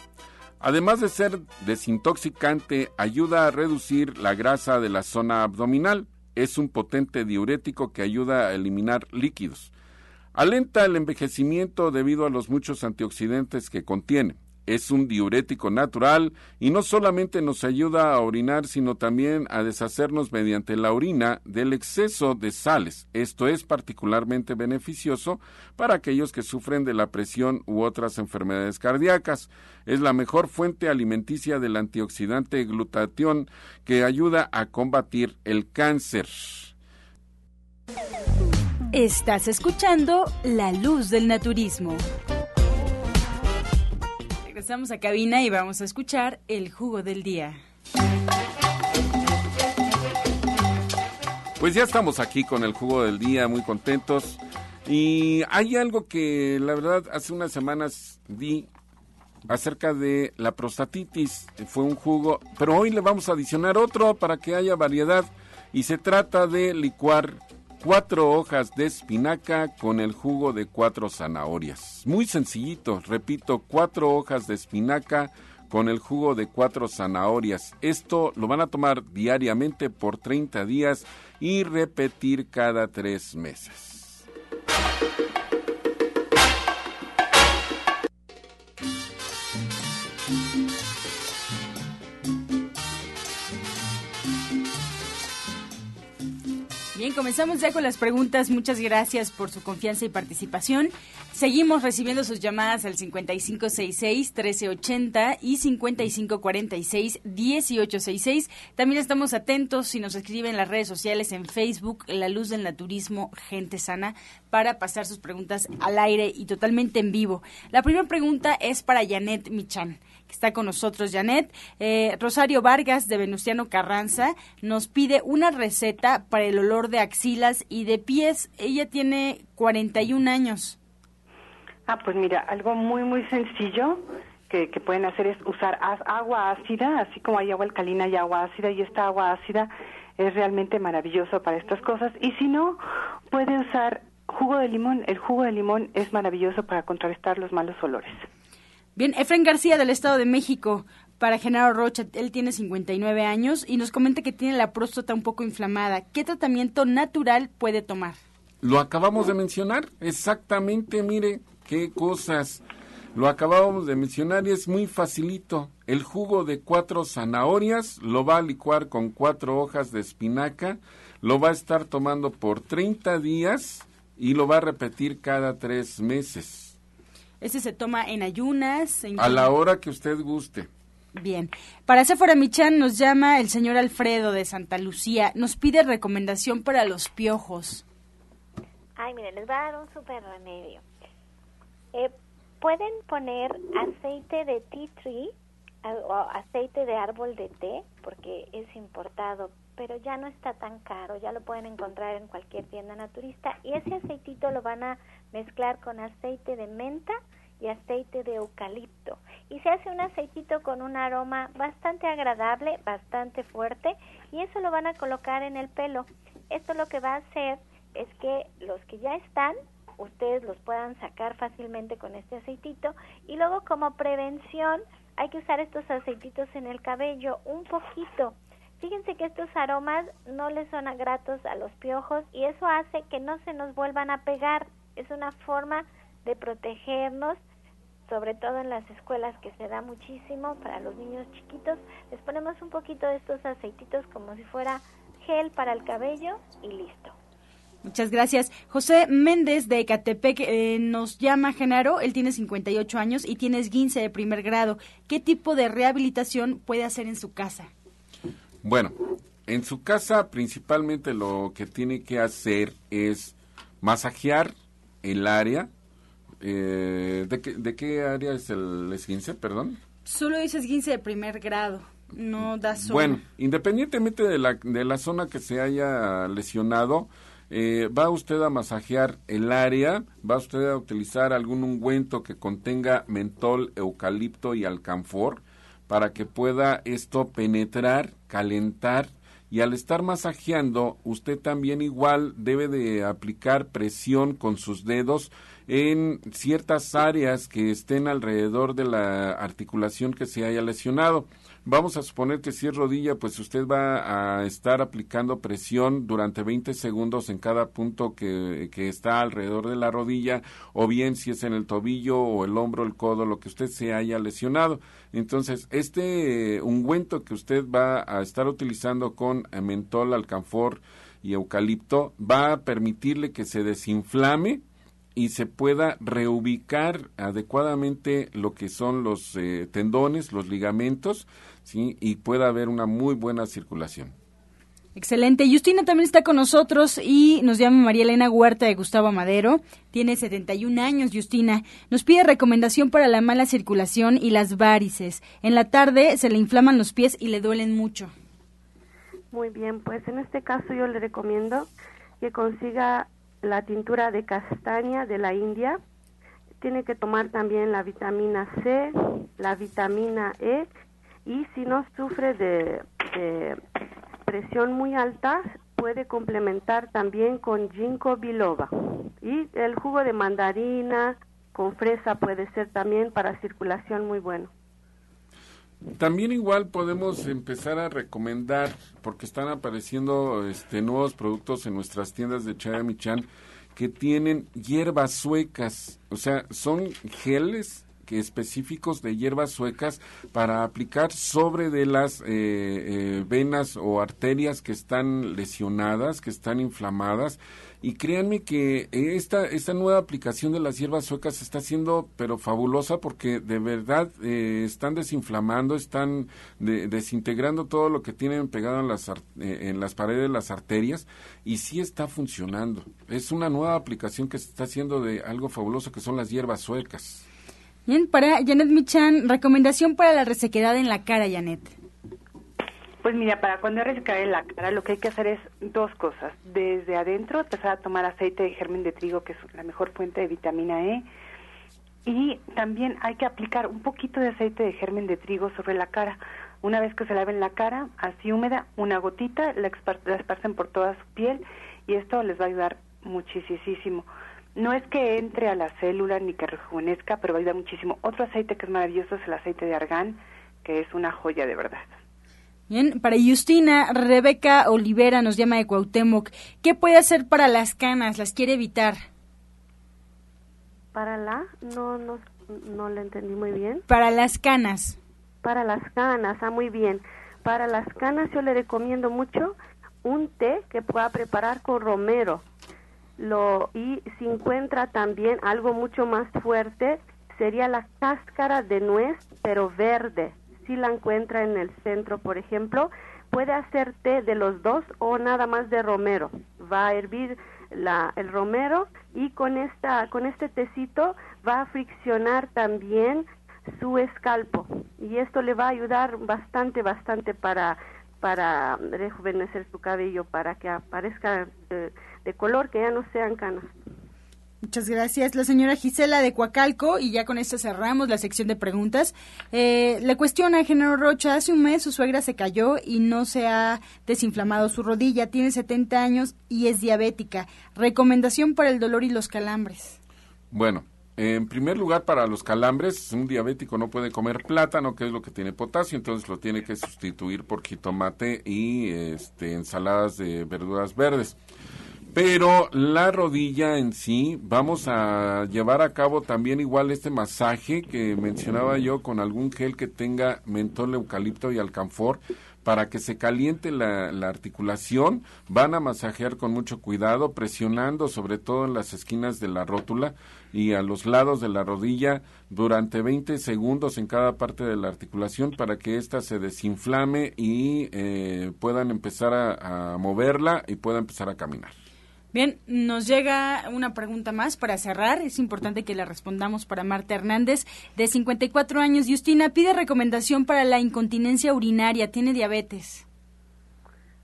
Además de ser desintoxicante, ayuda a reducir la grasa de la zona abdominal. Es un potente diurético que ayuda a eliminar líquidos. Alenta el envejecimiento debido a los muchos antioxidantes que contiene es un diurético natural y no solamente nos ayuda a orinar, sino también a deshacernos mediante la orina del exceso de sales. Esto es particularmente beneficioso para aquellos que sufren de la presión u otras enfermedades cardíacas. Es la mejor fuente alimenticia del antioxidante glutatión que ayuda a combatir el cáncer. Estás escuchando La Luz del Naturismo. Regresamos a cabina y vamos a escuchar el jugo del día. Pues ya estamos aquí con el jugo del día, muy contentos. Y hay algo que la verdad hace unas semanas di acerca de la prostatitis. Fue un jugo, pero hoy le vamos a adicionar otro para que haya variedad. Y se trata de licuar cuatro hojas de espinaca con el jugo de cuatro zanahorias. Muy sencillito, repito, cuatro hojas de espinaca con el jugo de cuatro zanahorias. Esto lo van a tomar diariamente por 30 días y repetir cada tres meses. Bien, comenzamos ya con las preguntas. Muchas gracias por su confianza y participación. Seguimos recibiendo sus llamadas al 5566-1380 y 5546-1866. También estamos atentos si nos escriben en las redes sociales en Facebook, La Luz del Naturismo, Gente Sana, para pasar sus preguntas al aire y totalmente en vivo. La primera pregunta es para Janet Michan está con nosotros Janet. Eh, Rosario Vargas de Venustiano Carranza nos pide una receta para el olor de axilas y de pies. Ella tiene 41 años. Ah, pues mira, algo muy, muy sencillo que, que pueden hacer es usar agua ácida, así como hay agua alcalina y agua ácida, y esta agua ácida es realmente maravilloso para estas cosas. Y si no, puede usar jugo de limón. El jugo de limón es maravilloso para contrarrestar los malos olores. Bien, Efren García del Estado de México, para Genaro Rocha, él tiene 59 años y nos comenta que tiene la próstata un poco inflamada. ¿Qué tratamiento natural puede tomar? Lo acabamos de mencionar, exactamente, mire qué cosas. Lo acabamos de mencionar y es muy facilito. El jugo de cuatro zanahorias lo va a licuar con cuatro hojas de espinaca, lo va a estar tomando por 30 días y lo va a repetir cada tres meses. Ese se toma en ayunas. A la hora que usted guste. Bien. Para Sephora Michan nos llama el señor Alfredo de Santa Lucía. Nos pide recomendación para los piojos. Ay, miren, les va a dar un super remedio. Eh, pueden poner aceite de tea tree o aceite de árbol de té, porque es importado, pero ya no está tan caro, ya lo pueden encontrar en cualquier tienda naturista. Y ese aceitito lo van a mezclar con aceite de menta y aceite de eucalipto. Y se hace un aceitito con un aroma bastante agradable, bastante fuerte, y eso lo van a colocar en el pelo. Esto lo que va a hacer es que los que ya están, ustedes los puedan sacar fácilmente con este aceitito, y luego como prevención hay que usar estos aceititos en el cabello un poquito. Fíjense que estos aromas no les son gratos a los piojos y eso hace que no se nos vuelvan a pegar. Es una forma de protegernos sobre todo en las escuelas que se da muchísimo para los niños chiquitos, les ponemos un poquito de estos aceititos como si fuera gel para el cabello y listo. Muchas gracias. José Méndez de Ecatepec eh, nos llama Genaro, él tiene 58 años y tiene esguince de primer grado. ¿Qué tipo de rehabilitación puede hacer en su casa? Bueno, en su casa principalmente lo que tiene que hacer es masajear el área Eh, ¿de, qué, ¿De qué área es el esguince, perdón? Solo es esguince de primer grado, no da zona. Bueno, independientemente de la, de la zona que se haya lesionado, eh, va usted a masajear el área, va usted a utilizar algún ungüento que contenga mentol, eucalipto y alcanfor para que pueda esto penetrar, calentar y al estar masajeando, usted también igual debe de aplicar presión con sus dedos en ciertas áreas que estén alrededor de la articulación que se haya lesionado. Vamos a suponer que si es rodilla, pues usted va a estar aplicando presión durante 20 segundos en cada punto que, que, está alrededor de la rodilla, o bien si es en el tobillo o el hombro, el codo, lo que usted se haya lesionado. Entonces, este ungüento que usted va a estar utilizando con mentol, alcanfor y eucalipto va a permitirle que se desinflame y se pueda reubicar adecuadamente lo que son los eh, tendones, los ligamentos, ¿sí? y pueda haber una muy buena circulación. Excelente. Justina también está con nosotros y nos llama María Elena Huerta de Gustavo Madero. Tiene 71 años, Justina. Nos pide recomendación para la mala circulación y las varices. En la tarde se le inflaman los pies y le duelen mucho. Muy bien, pues en este caso yo le recomiendo que consiga la tintura de castaña de la India. Tiene que tomar también la vitamina C, la vitamina E y si no sufre de, de presión muy alta, puede complementar también con ginkgo biloba. Y el jugo de mandarina con fresa puede ser también para circulación muy bueno. También igual podemos empezar a recomendar, porque están apareciendo este, nuevos productos en nuestras tiendas de Chayamichan que tienen hierbas suecas, o sea, son geles que específicos de hierbas suecas para aplicar sobre de las eh, eh, venas o arterias que están lesionadas, que están inflamadas y créanme que esta, esta nueva aplicación de las hierbas suecas está siendo pero fabulosa porque de verdad eh, están desinflamando, están desintegrando todo lo que tienen pegado en las, eh, en las paredes de las arterias y sí está funcionando. Es una nueva aplicación que se está haciendo de algo fabuloso que son las hierbas suecas. Bien, para Janet Michan, recomendación para la resequedad en la cara, Janet. Pues mira, para cuando en la cara, lo que hay que hacer es dos cosas. Desde adentro, empezar a tomar aceite de germen de trigo, que es la mejor fuente de vitamina E. Y también hay que aplicar un poquito de aceite de germen de trigo sobre la cara. Una vez que se laven la cara, así húmeda, una gotita, la, esparcen por toda su piel y esto les va a ayudar muchísimo. No es que entre a la célula ni que rejuvenezca, pero va a ayudar muchísimo. Otro aceite que es maravilloso es el aceite de argán, que es una joya de verdad. Bien, para Justina, Rebeca Olivera nos llama de Cuauhtémoc. ¿Qué puede hacer para las canas? ¿Las quiere evitar? ¿Para la? No, no, no le entendí muy bien. Para las canas. Para las canas, ah, muy bien. Para las canas yo le recomiendo mucho un té que pueda preparar con romero. Lo, y si encuentra también algo mucho más fuerte, sería la cáscara de nuez, pero verde si la encuentra en el centro, por ejemplo, puede hacer té de los dos o nada más de romero. Va a hervir la, el romero y con, esta, con este tecito va a friccionar también su escalpo y esto le va a ayudar bastante, bastante para, para rejuvenecer su cabello, para que aparezca de, de color, que ya no sean canas. Muchas gracias. La señora Gisela de Coacalco, y ya con esto cerramos la sección de preguntas. Eh, le cuestiona, Género Rocha, hace un mes su suegra se cayó y no se ha desinflamado su rodilla. Tiene 70 años y es diabética. Recomendación para el dolor y los calambres. Bueno, en primer lugar, para los calambres, un diabético no puede comer plátano, que es lo que tiene potasio, entonces lo tiene que sustituir por jitomate y este, ensaladas de verduras verdes. Pero la rodilla en sí, vamos a llevar a cabo también igual este masaje que mencionaba yo con algún gel que tenga mentol, eucalipto y alcanfor para que se caliente la, la, articulación. Van a masajear con mucho cuidado, presionando sobre todo en las esquinas de la rótula y a los lados de la rodilla durante 20 segundos en cada parte de la articulación para que ésta se desinflame y eh, puedan empezar a, a moverla y pueda empezar a caminar. Bien, nos llega una pregunta más para cerrar. Es importante que la respondamos para Marta Hernández, de 54 años. Justina pide recomendación para la incontinencia urinaria. Tiene diabetes.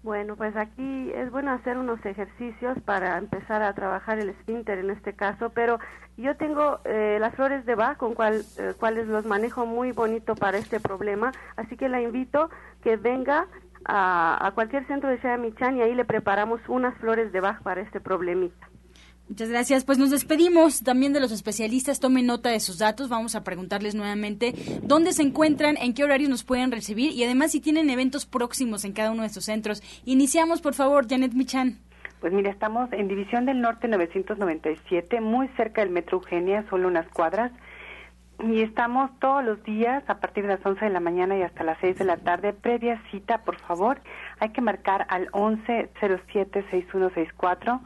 Bueno, pues aquí es bueno hacer unos ejercicios para empezar a trabajar el esfínter en este caso, pero yo tengo eh, las flores de Bach con eh, cuales los manejo muy bonito para este problema, así que la invito que venga a, cualquier centro de Shayamichan y ahí le preparamos unas flores de Bach para este problemita. Muchas gracias. Pues nos despedimos también de los especialistas. Tomen nota de sus datos. Vamos a preguntarles nuevamente dónde se encuentran, en qué horarios nos pueden recibir y además si tienen eventos próximos en cada uno de estos centros. Iniciamos, por favor, Janet Michan. Pues mira, estamos en División del Norte 997, muy cerca del Metro Eugenia, solo unas cuadras. Y estamos todos los días a partir de las 11 de la mañana y hasta las 6 de la tarde. Previa cita, por favor. Hay que marcar al 1107-6164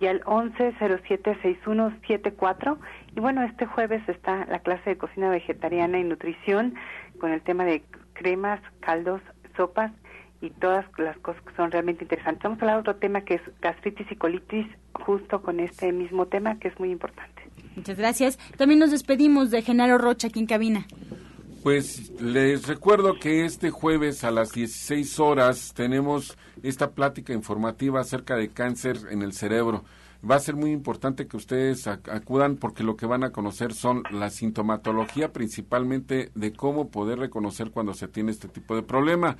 y al 1107-6174. Y bueno, este jueves está la clase de cocina vegetariana y nutrición con el tema de cremas, caldos, sopas y todas las cosas que son realmente interesantes. Vamos a hablar de otro tema que es gastritis y colitis, justo con este mismo tema que es muy importante. Muchas gracias. También nos despedimos de Genaro Rocha aquí en cabina. Pues les recuerdo que este jueves a las 16 horas tenemos esta plática informativa acerca de cáncer en el cerebro. Va a ser muy importante que ustedes acudan porque lo que van a conocer son la sintomatología principalmente de cómo poder reconocer cuando se tiene este tipo de problema.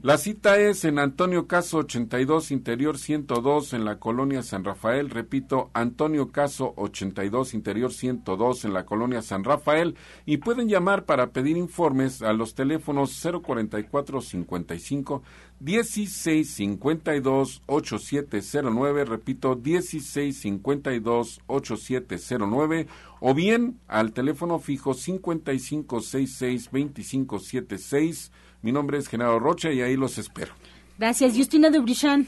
La cita es en Antonio Caso 82, Interior 102, en la colonia San Rafael. Repito, Antonio Caso 82, Interior 102, en la colonia San Rafael. Y pueden llamar para pedir informes a los teléfonos 044 55 1652 8709, repito, 1652 8709, o bien al teléfono fijo 5566 2576 mi nombre es Genaro Rocha y ahí los espero. Gracias, Justina Dubrichan.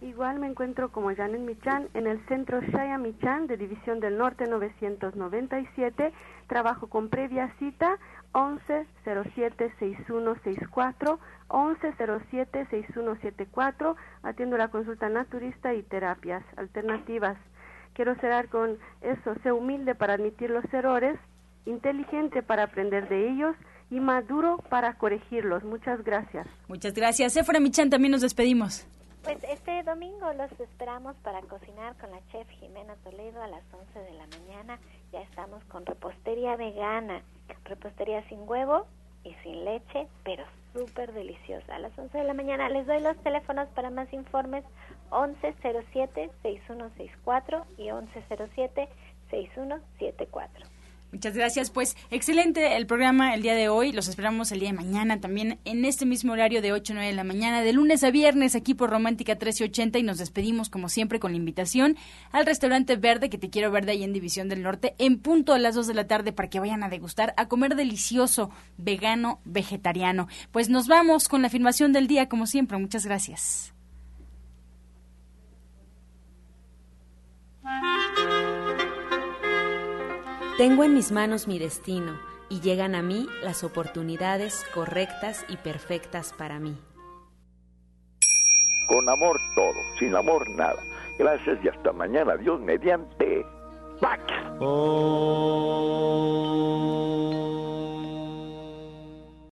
Igual me encuentro como Janet Michan en el centro Shaya Michan de División del Norte 997. Trabajo con previa cita 1107-6164, 1107-6174. Atiendo la consulta naturista y terapias alternativas. Quiero cerrar con eso, sé humilde para admitir los errores, inteligente para aprender de ellos y maduro para corregirlos. Muchas gracias. Muchas gracias. Sephora Michan, también nos despedimos. Pues este domingo los esperamos para cocinar con la chef Jimena Toledo a las 11 de la mañana. Ya estamos con repostería vegana, repostería sin huevo y sin leche, pero súper deliciosa. A las 11 de la mañana les doy los teléfonos para más informes 1107-6164 y 1107-6174. Muchas gracias. Pues excelente el programa el día de hoy. Los esperamos el día de mañana también en este mismo horario de 8 a 9 de la mañana, de lunes a viernes aquí por Romántica 1380 y nos despedimos como siempre con la invitación al restaurante Verde que te quiero ver de ahí en División del Norte en punto a las 2 de la tarde para que vayan a degustar, a comer delicioso, vegano, vegetariano. Pues nos vamos con la afirmación del día como siempre. Muchas gracias. Tengo en mis manos mi destino y llegan a mí las oportunidades correctas y perfectas para mí. Con amor todo, sin amor nada. Gracias y hasta mañana. Dios mediante. Pax. Oh.